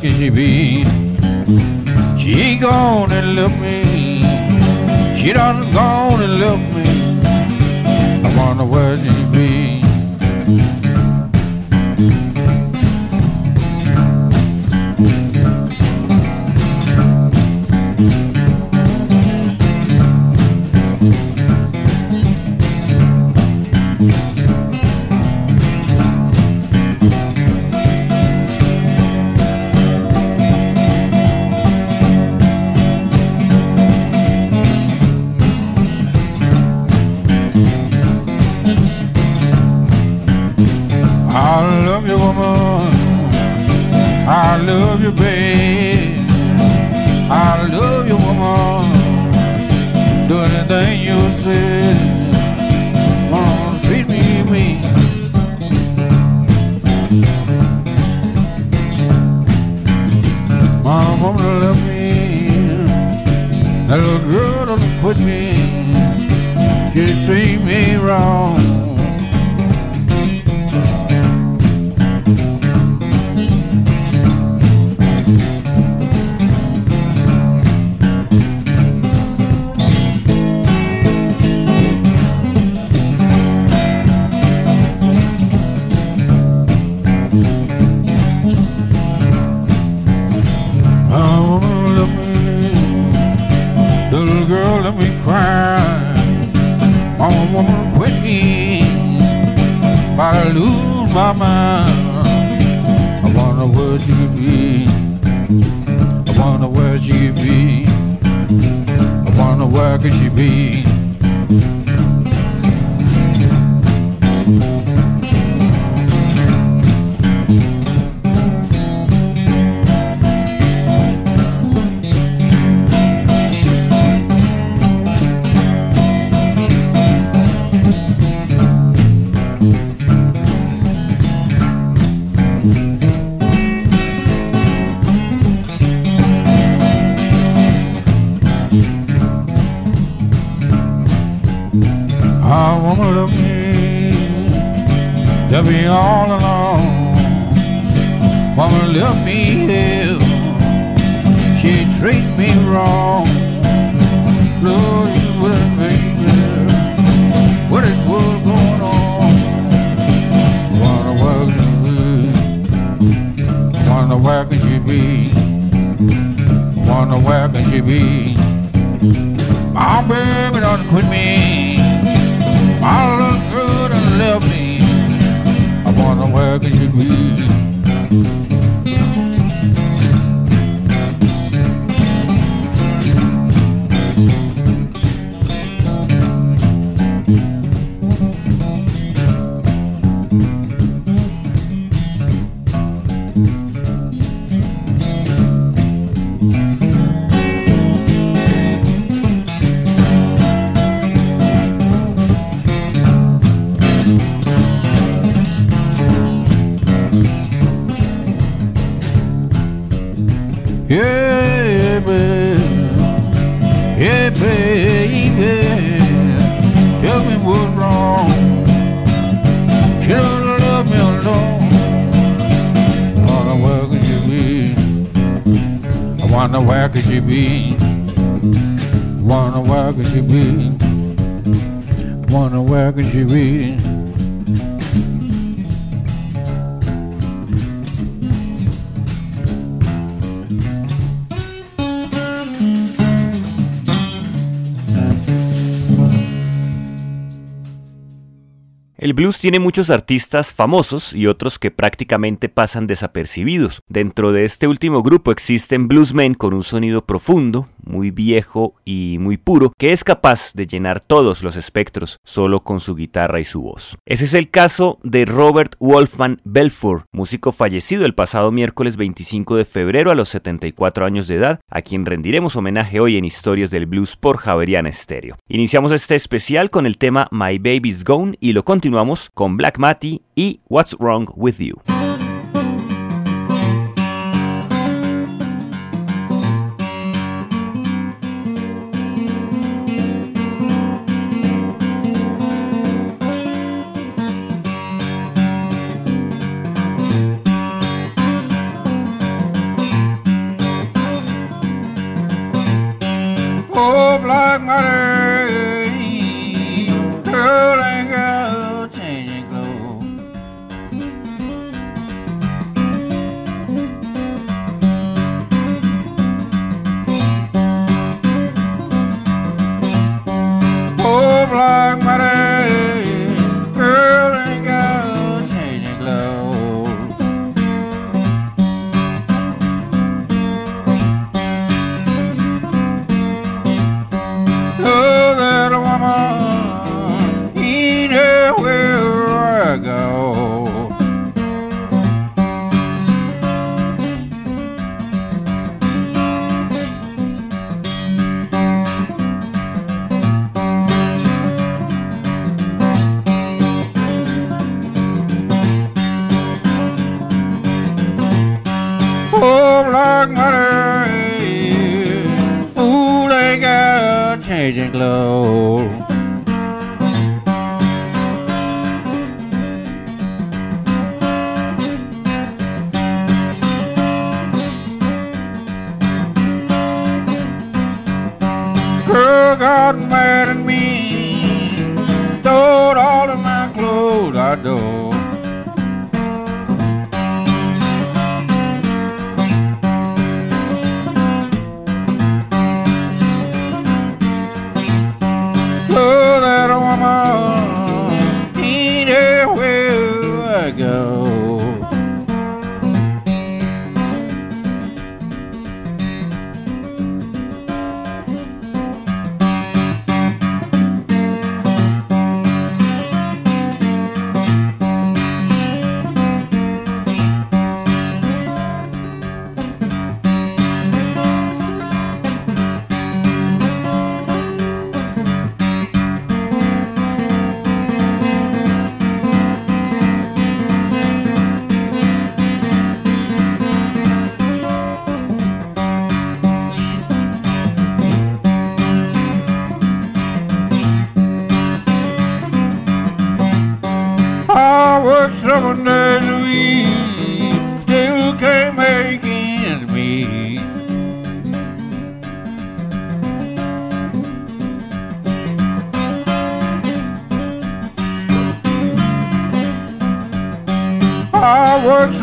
can she be. She gone and left me. She done gone and left me. I wonder where she could she be? Wonder where could she be? Wonder where could she be? El blues tiene muchos artistas famosos y otros que prácticamente pasan desapercibidos. Dentro de este último grupo existen bluesmen con un sonido profundo, muy viejo y muy puro, que es capaz de llenar todos los espectros solo con su guitarra y su voz. Ese es el caso de Robert Wolfman Belfour, músico fallecido el pasado miércoles 25 de febrero a los 74 años de edad, a quien rendiremos homenaje hoy en Historias del Blues por Javeriana Stereo. Iniciamos este especial con el tema My Baby's Gone y lo continuamos continuamos con Black Mattie y What's Wrong With You. Oh, Black Mattie.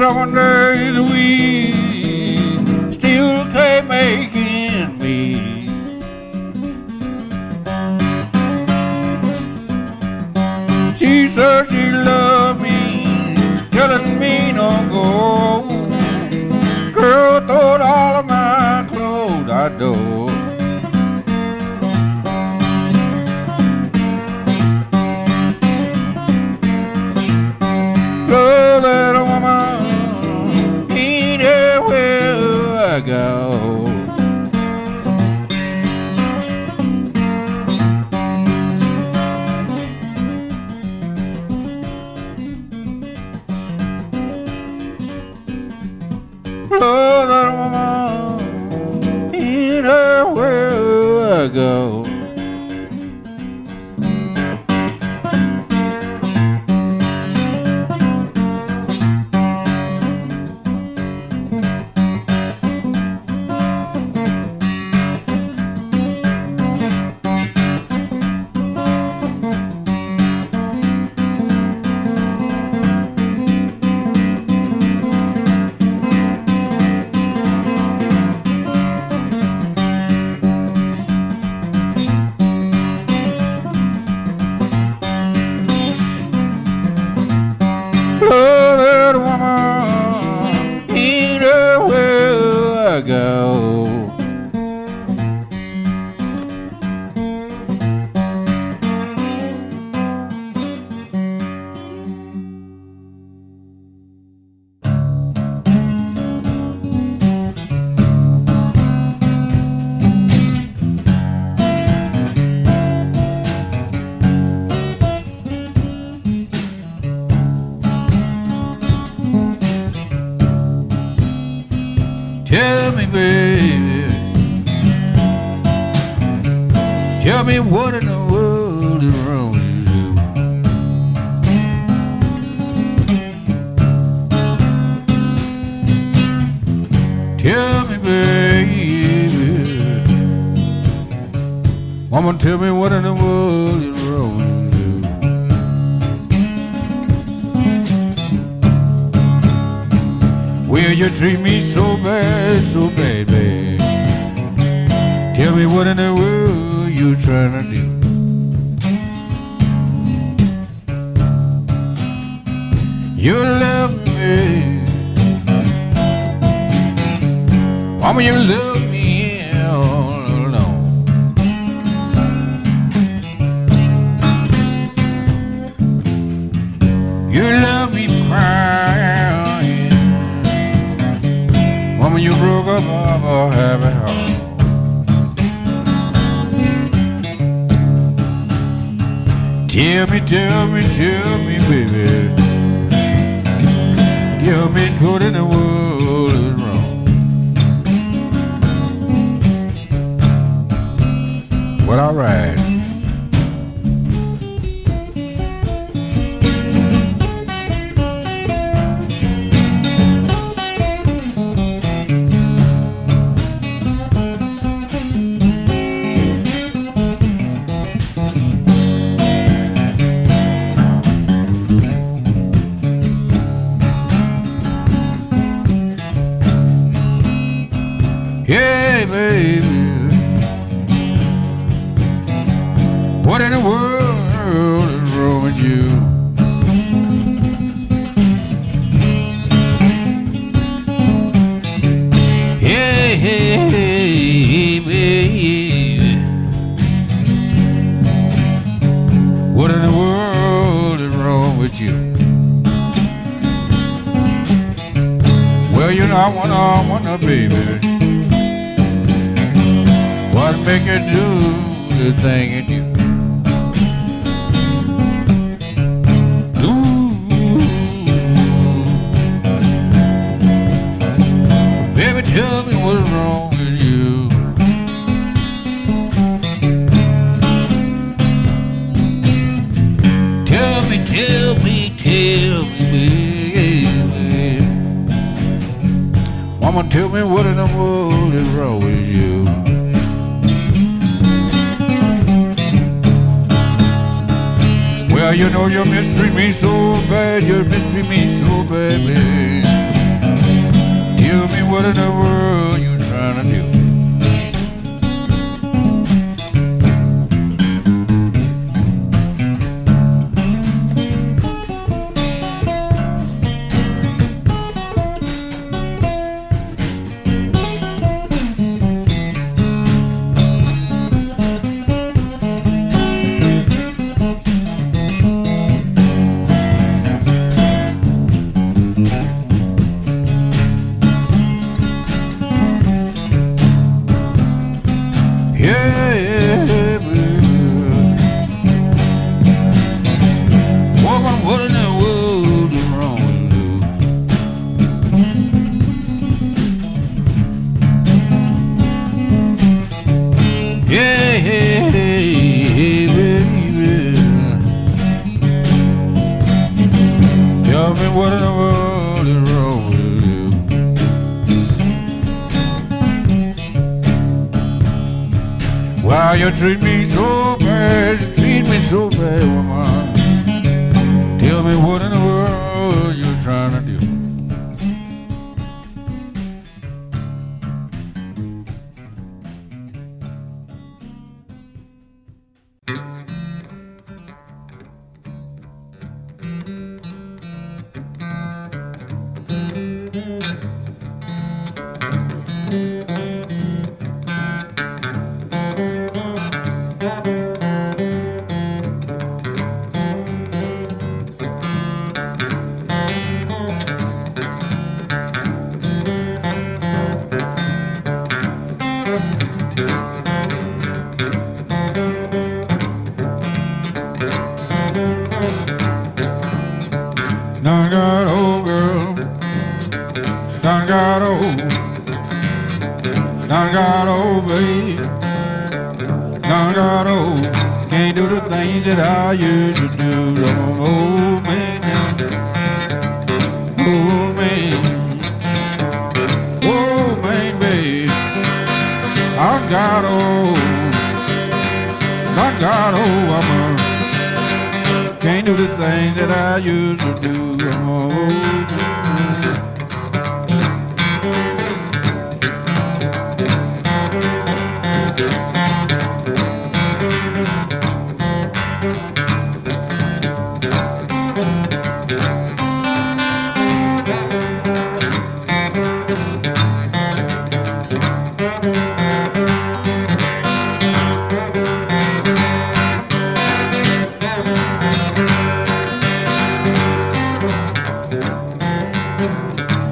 Seven days a anywhere you treat me so bad, so bad, bad? Tell me what in the world you trying to do. You love me. Mama, you love broke happy home. Tell me, tell me, tell me, baby. Tell me what in the world is wrong. Well, all right. With you? Well, you know I wanna, wanna, baby. What make you do the thing you do? do. Baby, tell me what's wrong Tell me, tell me, baby. Mama, tell me what in the world is wrong with you. Well, you know you mistreat me so bad, you mistreat me so bad, baby. Tell me what in the world you Why you treat me so bad, you treat me so bad, woman. Tell me what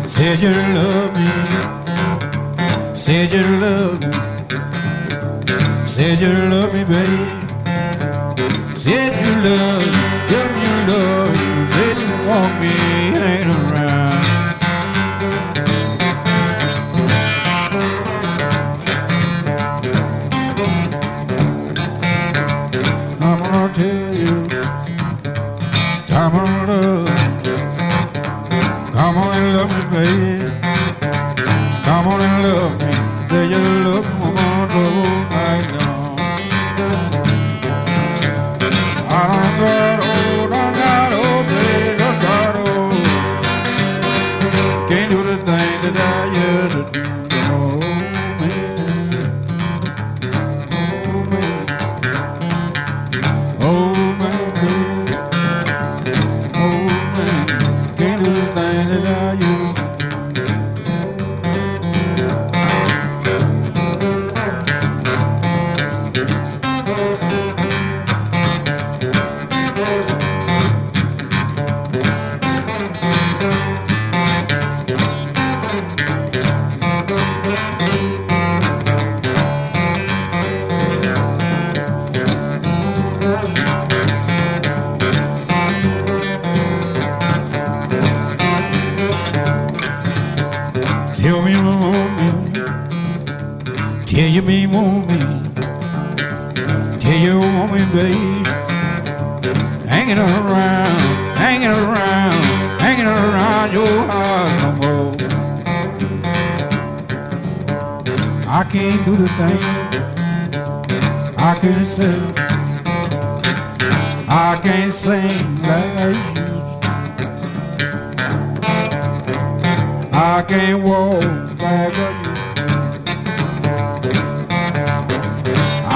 Said you love me. Said you love me. Said you love me, baby. Tell you me want me. Tell you want me, babe. Hanging around, hanging around, hanging around your house no more. I can't do the thing. I can't sing. I can't sing like I used to. I can't walk like I used to.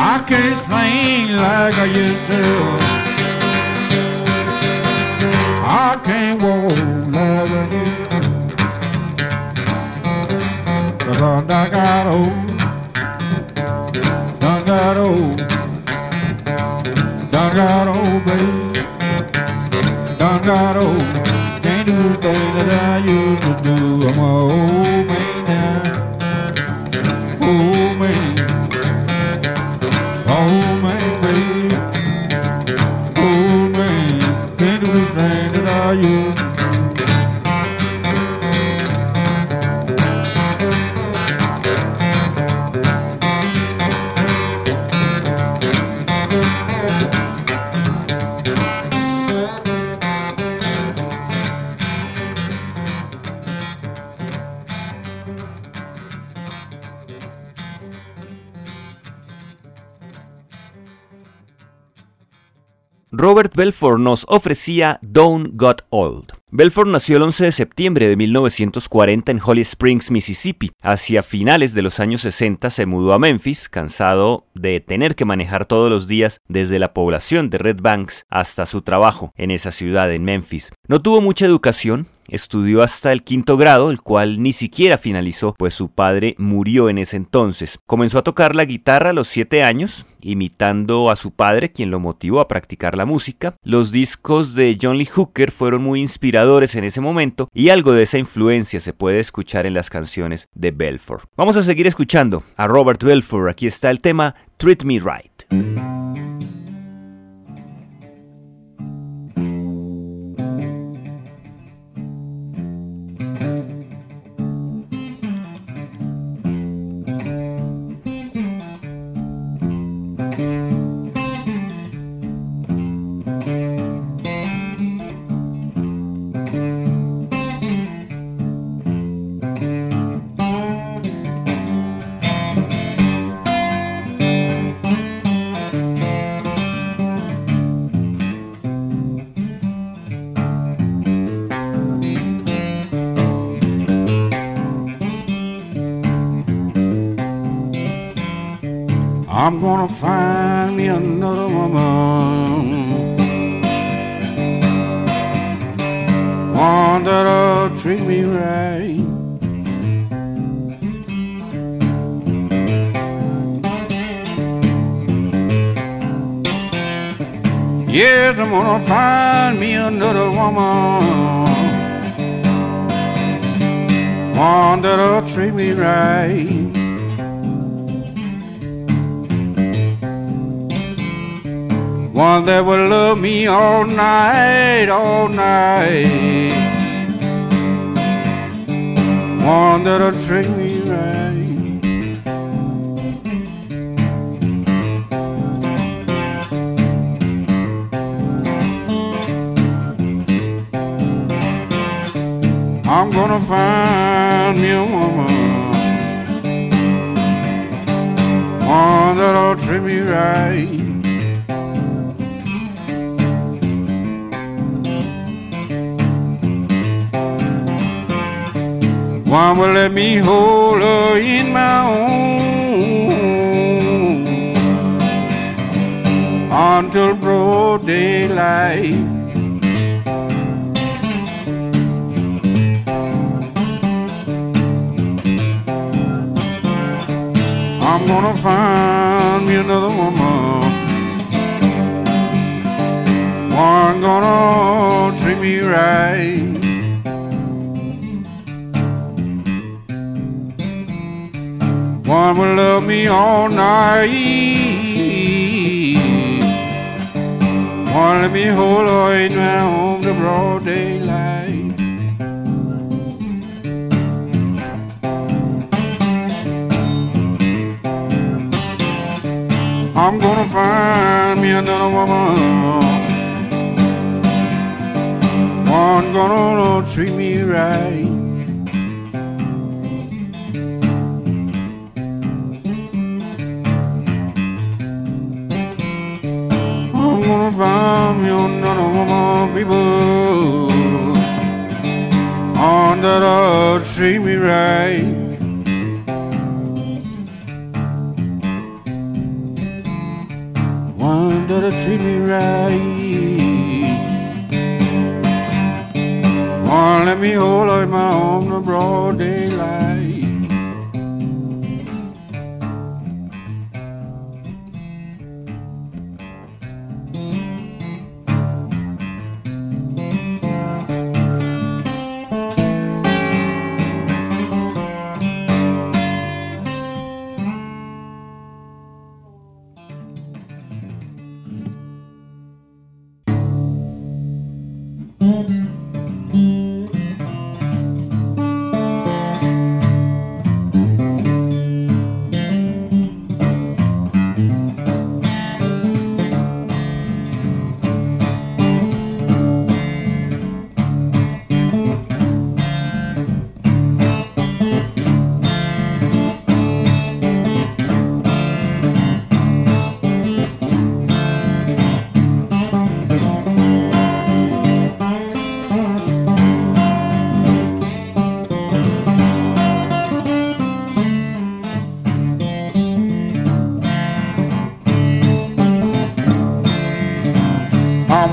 I can't sing like I used to. I can't walk like I used to. Cause I done got old. Done got old. Done got old, baby. Done got old. Can't do the thing that I used to do. I'm old Robert Belfort nos ofrecía Don't Got Old. Belfort nació el 11 de septiembre de 1940 en Holly Springs, Mississippi. Hacia finales de los años 60 se mudó a Memphis, cansado de tener que manejar todos los días desde la población de Red Banks hasta su trabajo en esa ciudad en Memphis. No tuvo mucha educación, Estudió hasta el quinto grado, el cual ni siquiera finalizó, pues su padre murió en ese entonces. Comenzó a tocar la guitarra a los siete años, imitando a su padre, quien lo motivó a practicar la música. Los discos de John Lee Hooker fueron muy inspiradores en ese momento, y algo de esa influencia se puede escuchar en las canciones de Belfort. Vamos a seguir escuchando a Robert Belfort. Aquí está el tema Treat Me Right. One that will love me all night, all night. One that'll treat me right. I'm gonna find me a woman. One that'll treat me right. Will let me hold her in my until broad daylight. I'm gonna find me another woman. One gonna treat me right. One will love me all night. One let me hold her in my home to broad daylight. I'm gonna find me another woman. One gonna treat me right. I'm gonna find me another woman, people. On that'll treat me right. One that'll treat me right. One let me hold in my arms the broad daylight.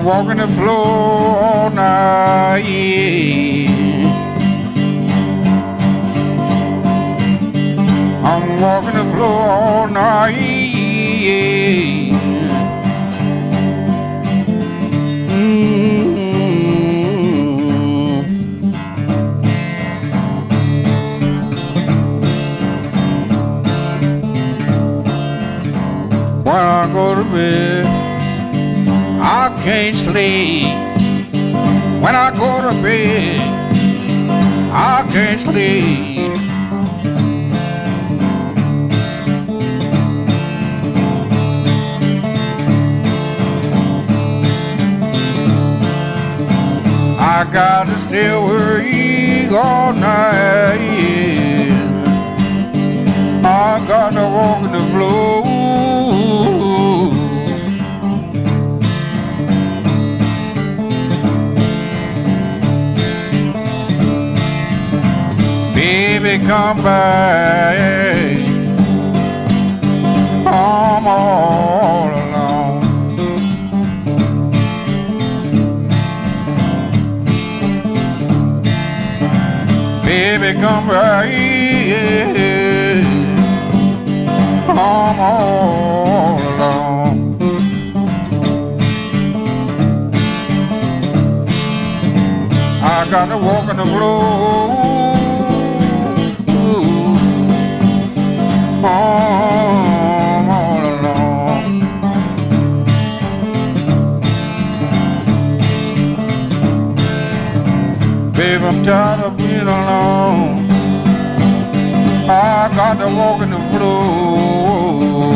Walking the floor all night. I'm walking the floor all night. Mm. When I go to bed, can't sleep. When I go to bed, I can't sleep. I gotta stay awake all night. I gotta walk the floor. Baby, come back. I'm all alone. Baby, come here. I'm all alone. I got to walk in the I'm all alone. Baby, I'm tired of being alone. I got to walk in the floor.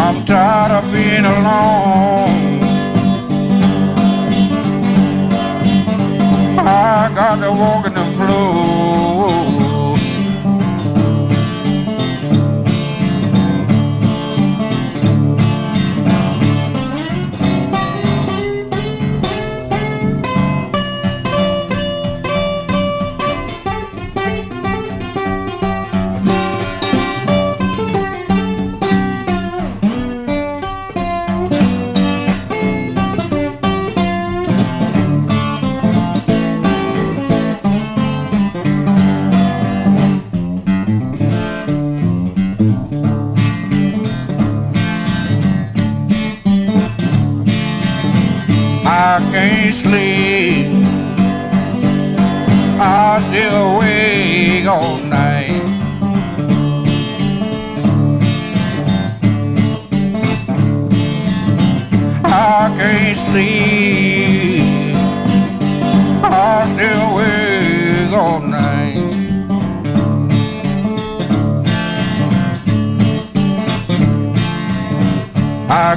I'm tired of being alone.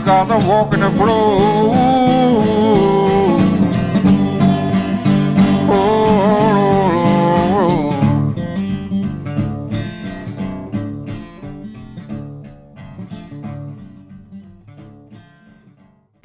Got to walk in the floor.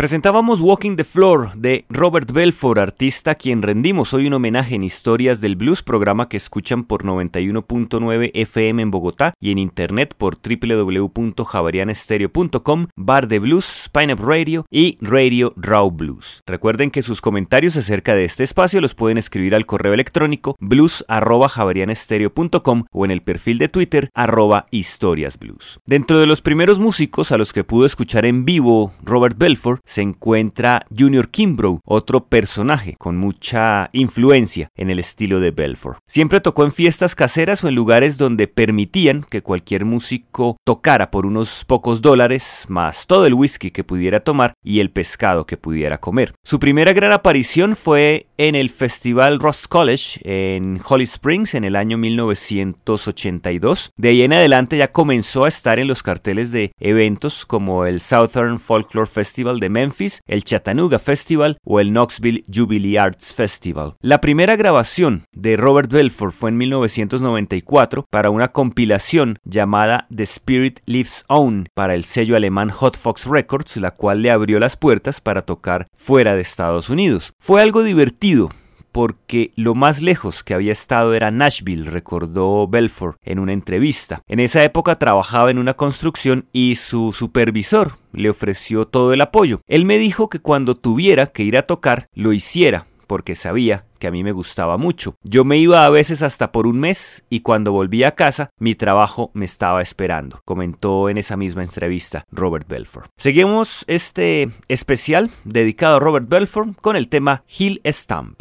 Presentábamos Walking the Floor de Robert Belfort, artista a quien rendimos hoy un homenaje en Historias del Blues, programa que escuchan por 91.9 FM en Bogotá y en internet por www.javarianestereo.com, Bar de Blues, Pineapple Radio y Radio Raw Blues. Recuerden que sus comentarios acerca de este espacio los pueden escribir al correo electrónico blues.javarianestereo.com o en el perfil de Twitter arroba historiasblues. Dentro de los primeros músicos a los que pudo escuchar en vivo Robert Belfort, se encuentra Junior Kimbrough, otro personaje con mucha influencia en el estilo de Belfort. Siempre tocó en fiestas caseras o en lugares donde permitían que cualquier músico tocara por unos pocos dólares, más todo el whisky que pudiera tomar y el pescado que pudiera comer. Su primera gran aparición fue en el Festival Ross College en Holly Springs en el año 1982. De ahí en adelante ya comenzó a estar en los carteles de eventos como el Southern Folklore Festival de Memphis, el Chattanooga Festival o el Knoxville Jubilee Arts Festival. La primera grabación de Robert Belfort fue en 1994 para una compilación llamada The Spirit Lives On para el sello alemán Hot Fox Records, la cual le abrió las puertas para tocar fuera de Estados Unidos. Fue algo divertido porque lo más lejos que había estado era Nashville, recordó Belfort en una entrevista. En esa época trabajaba en una construcción y su supervisor le ofreció todo el apoyo. Él me dijo que cuando tuviera que ir a tocar, lo hiciera, porque sabía que a mí me gustaba mucho. Yo me iba a veces hasta por un mes y cuando volví a casa mi trabajo me estaba esperando, comentó en esa misma entrevista Robert Belfort. Seguimos este especial dedicado a Robert Belfort con el tema Hill Stamp.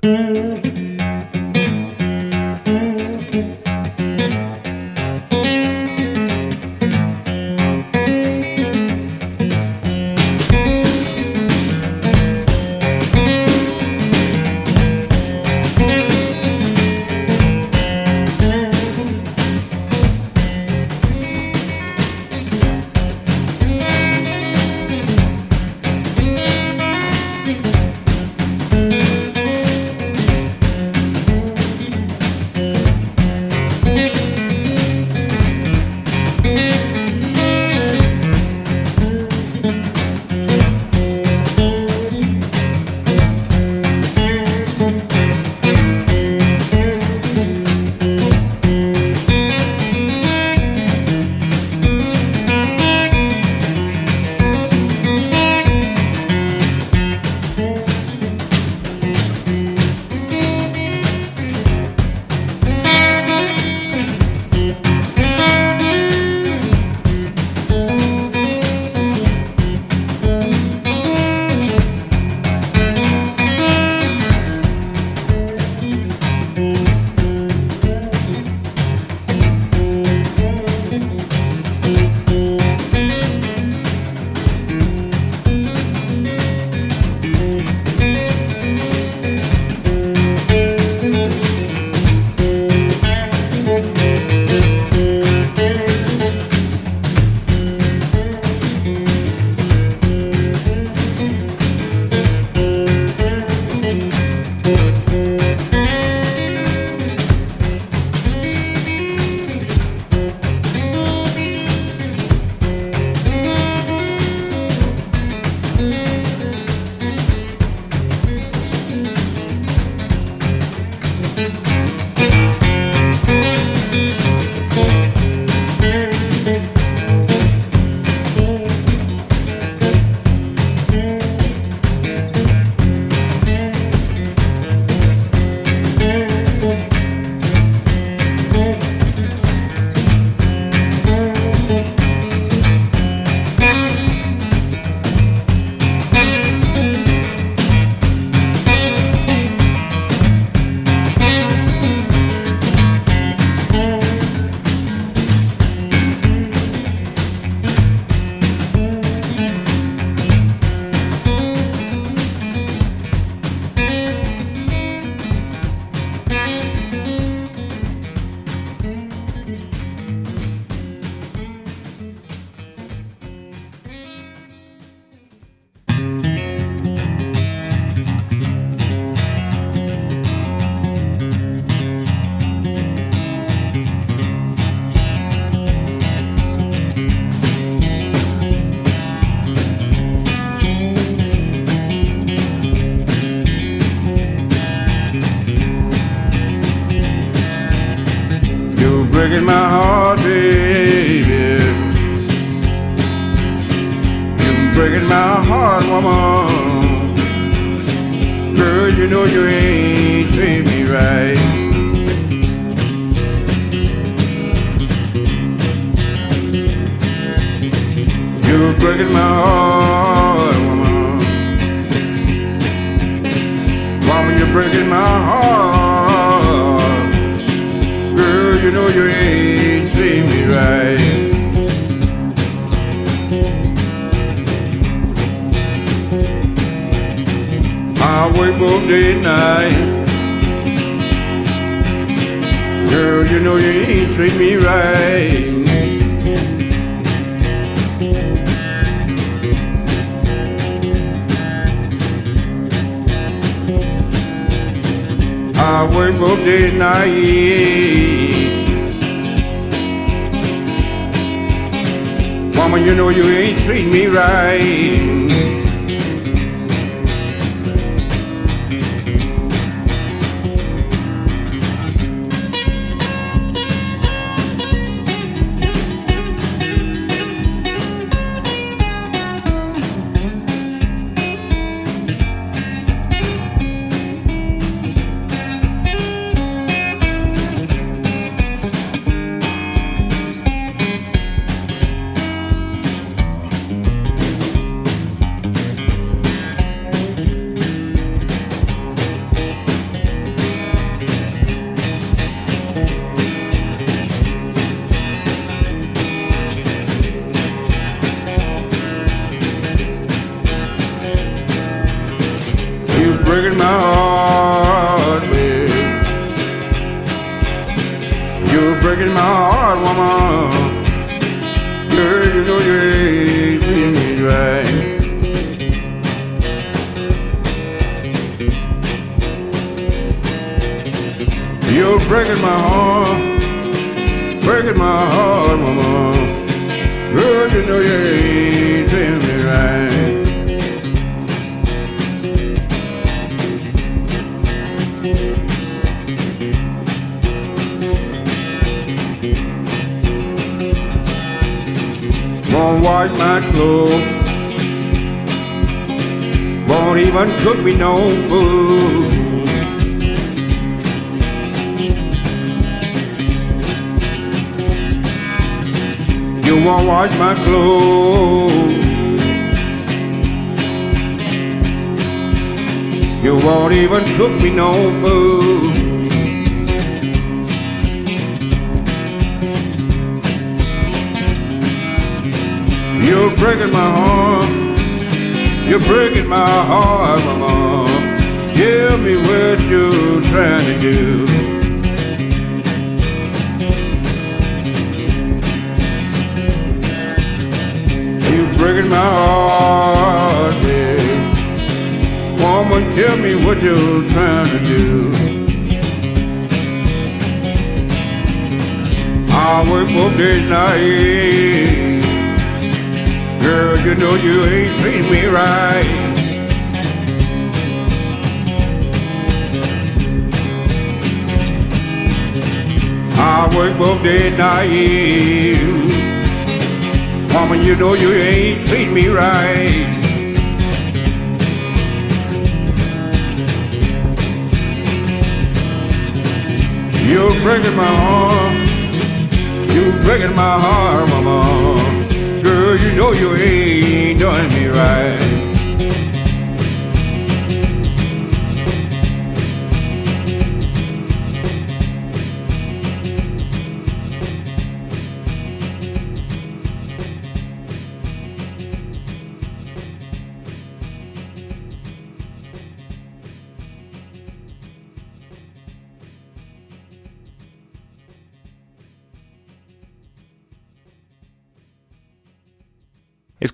Breaking my heart. Girl, you know you ain't treat me right. I work both day and night. Girl, you know you ain't treat me right. I work both day and night. Woman, you know you ain't treat me right. You're breaking my heart, breaking my heart, woman. Girl, you know you ain't treating me right. Won't wash my clothes. Won't even cook me no food. You won't wash my clothes. You won't even cook me no food. You're breaking my heart. You're breaking my heart, mama. Tell me what you're trying to do. Breaking my heart, babe. Woman, tell me what you're trying to do. I work both day and night. Girl, you know you ain't treating me right. I work both day and night. Woman, you know you ain't treating me right. You're breaking my heart. You're breaking my heart, mama. Girl, you know you ain't doing me right.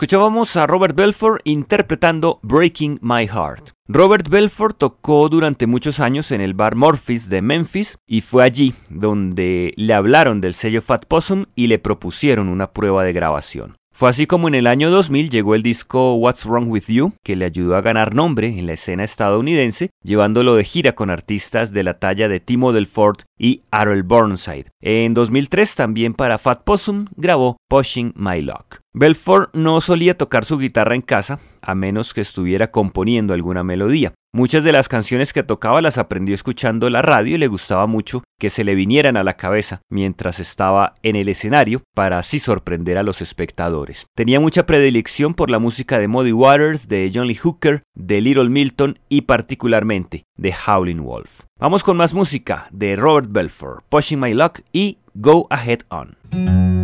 Escuchábamos a Robert Belfort interpretando Breaking My Heart. Robert Belfort tocó durante muchos años en el bar Morpheus de Memphis y fue allí donde le hablaron del sello Fat Possum y le propusieron una prueba de grabación. Fue así como en el año 2000 llegó el disco What's Wrong With You, que le ayudó a ganar nombre en la escena estadounidense, llevándolo de gira con artistas de la talla de Timo Delfort y Harold Burnside. En 2003 también para Fat Possum grabó Pushing My Luck. Belfort no solía tocar su guitarra en casa, a menos que estuviera componiendo alguna melodía. Muchas de las canciones que tocaba las aprendió escuchando la radio y le gustaba mucho que se le vinieran a la cabeza mientras estaba en el escenario para así sorprender a los espectadores. Tenía mucha predilección por la música de Muddy Waters, de John Lee Hooker, de Little Milton y particularmente de Howling Wolf. Vamos con más música de Robert Belfort, Pushing My Luck y Go Ahead On.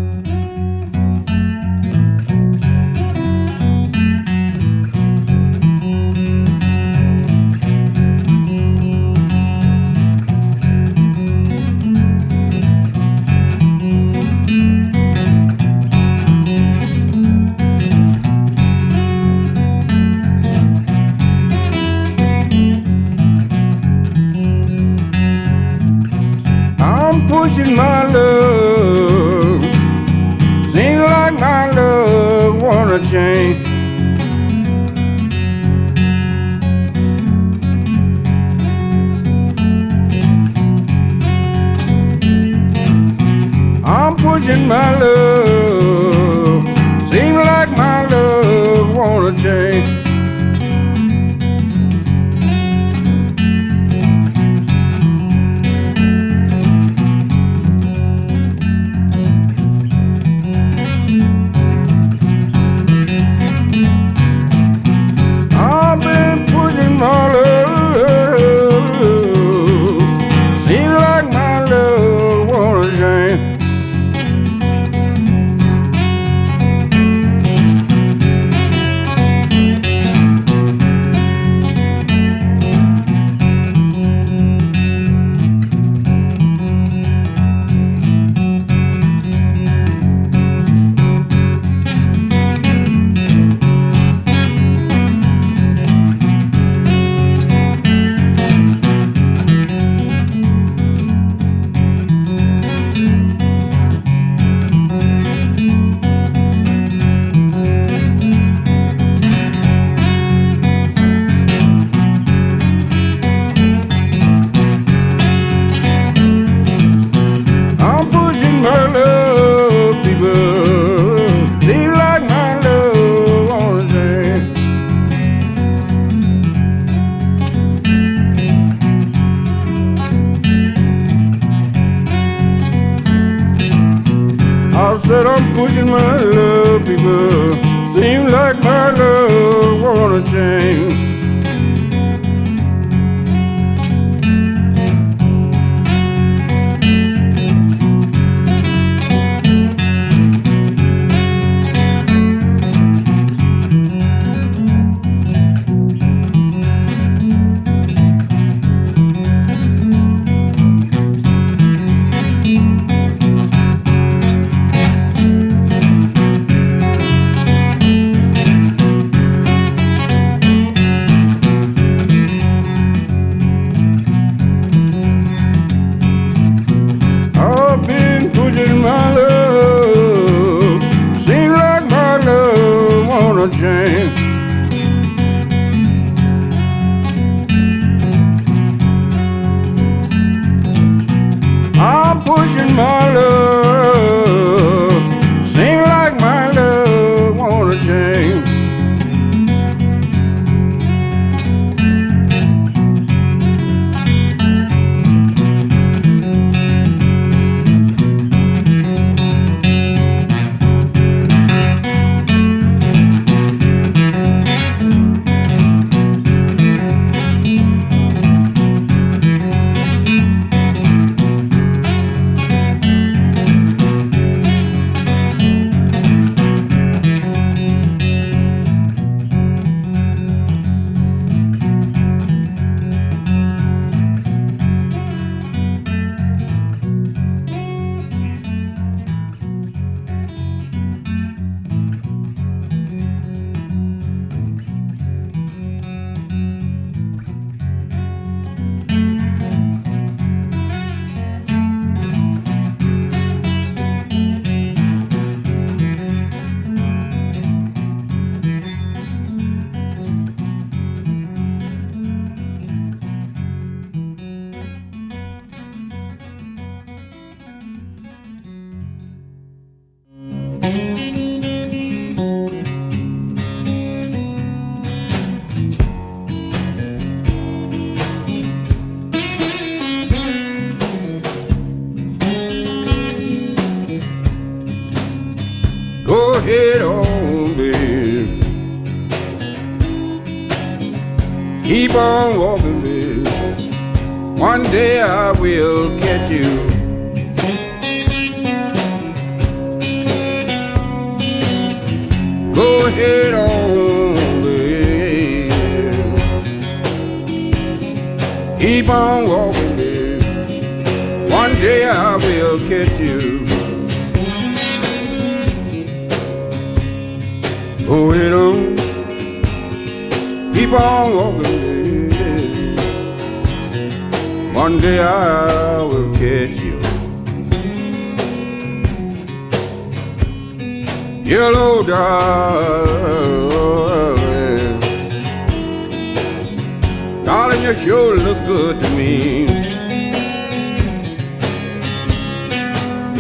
You sure look good to me.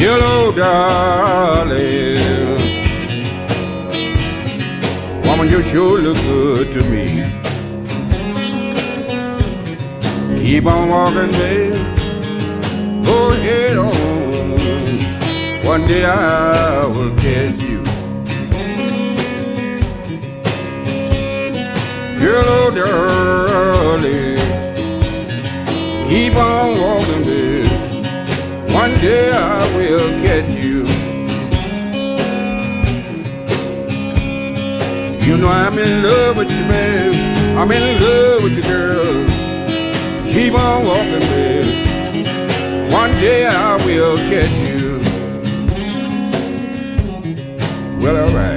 Yellow darling. Woman, you sure look good to me. Keep on walking, babe. Go ahead on. One day I will catch you. Hello, darling. Keep on walking, babe. One day I will catch you. You know I'm in love with you, man. I'm in love with you, girl. Keep on walking, babe. One day I will catch you. Well, alright.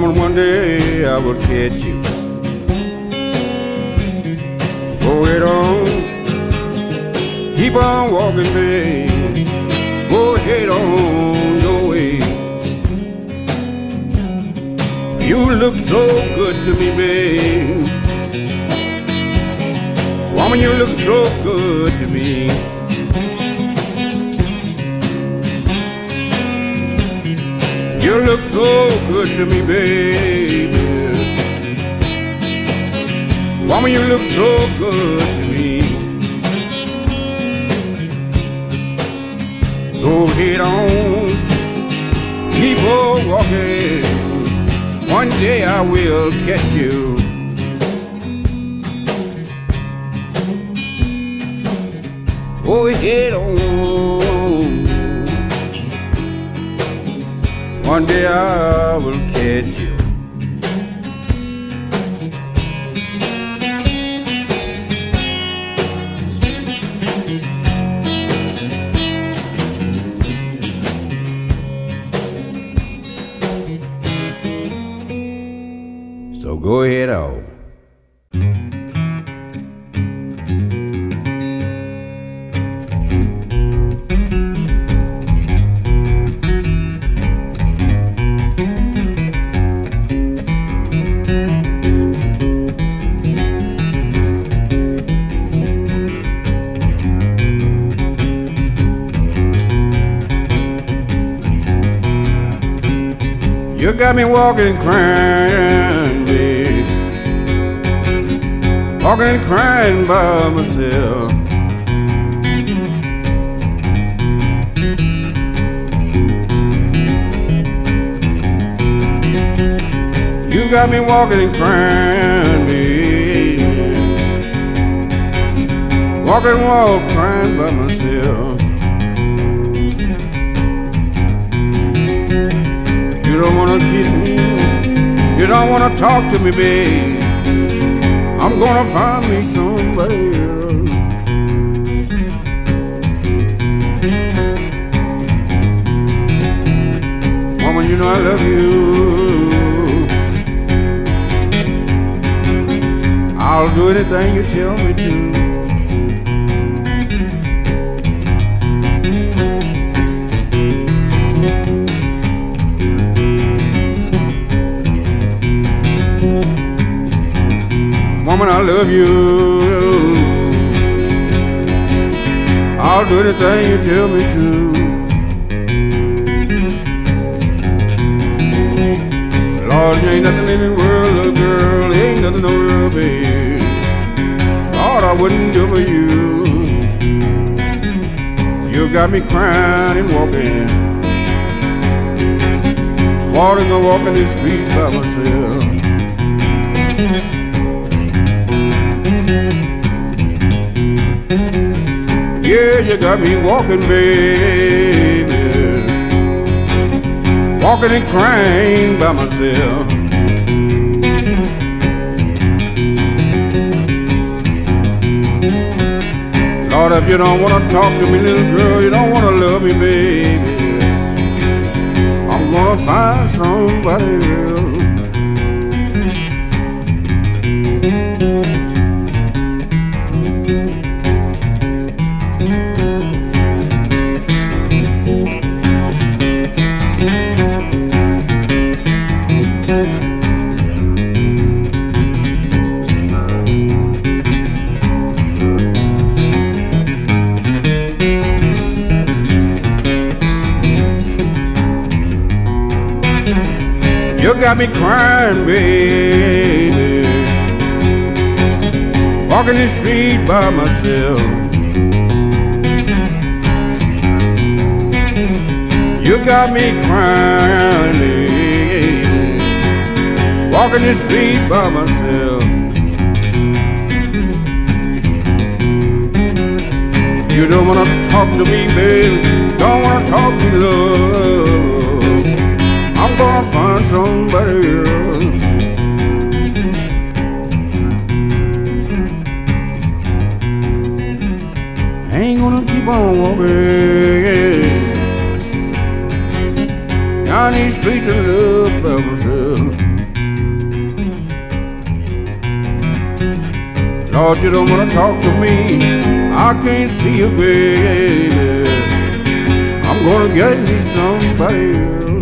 Woman, one day I will catch you. Go ahead on. Keep on walking, babe. Go ahead on your way. You look so good to me, babe. Woman, you look so good to me. You look so good to me, baby. Woman, you look so good to me. Go ahead on, keep on walking. One day I will catch you. One day I will You got me walking crying. Walking crying by myself. You got me walking and crying, babe. Walking, walk, crying by myself. You don't wanna. You don't wanna talk to me, babe. I'm gonna find me somebody. Woman, you know I love you. I'll do anything you tell me to. Woman, I love you. I'll do anything you tell me to. Lord, there ain't nothing in the world, little girl, ain't nothing in the world, babe. Lord, I wouldn't do for you. You got me crying and walking, walking and walking the street by myself. Yeah, you got me walking, baby. Walking and crying by myself. Lord, if you don't want to talk to me, little girl, you don't want to love me, baby. I'm gonna find somebody else. Got me crying, baby. Walking the street by myself. You got me crying, baby. Walking the street by myself. You don't wanna talk to me, baby. Don't wanna talk to love. I'm gonna somebody else. Ain't gonna keep on walking down these streets of love by myself. Lord, you don't wanna talk to me. I can't see you, baby. I'm gonna get me somebody else.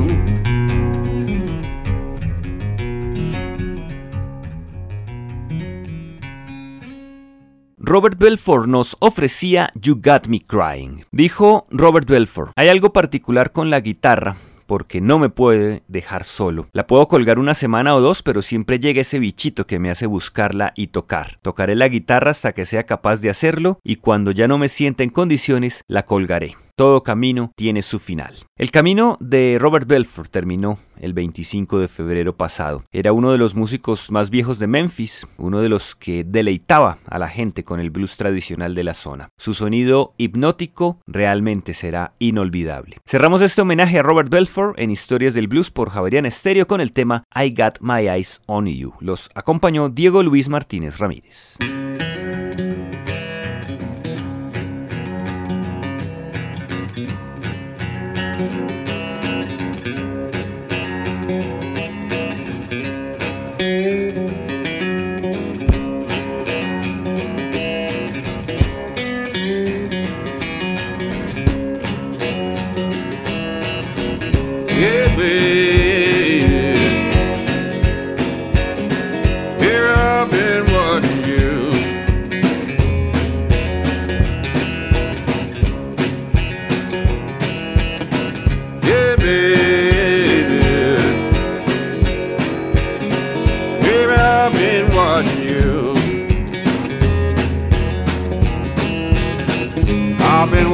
Robert Belfort nos ofrecía You Got Me Crying. Dijo Robert Belfort, hay algo particular con la guitarra porque no me puede dejar solo. La puedo colgar una semana o dos, pero siempre llega ese bichito que me hace buscarla y tocar. Tocaré la guitarra hasta que sea capaz de hacerlo y cuando ya no me sienta en condiciones, la colgaré. Todo camino tiene su final. El camino de Robert Belfort terminó el 25 de febrero pasado. Era uno de los músicos más viejos de Memphis, uno de los que deleitaba a la gente con el blues tradicional de la zona. Su sonido hipnótico realmente será inolvidable. Cerramos este homenaje a Robert Belfort en Historias del Blues por Javerian Stereo con el tema I Got My Eyes on You. Los acompañó Diego Luis Martínez Ramírez.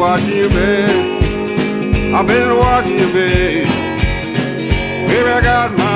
Watching you, baby. I've been watching you, babe. Baby, I got my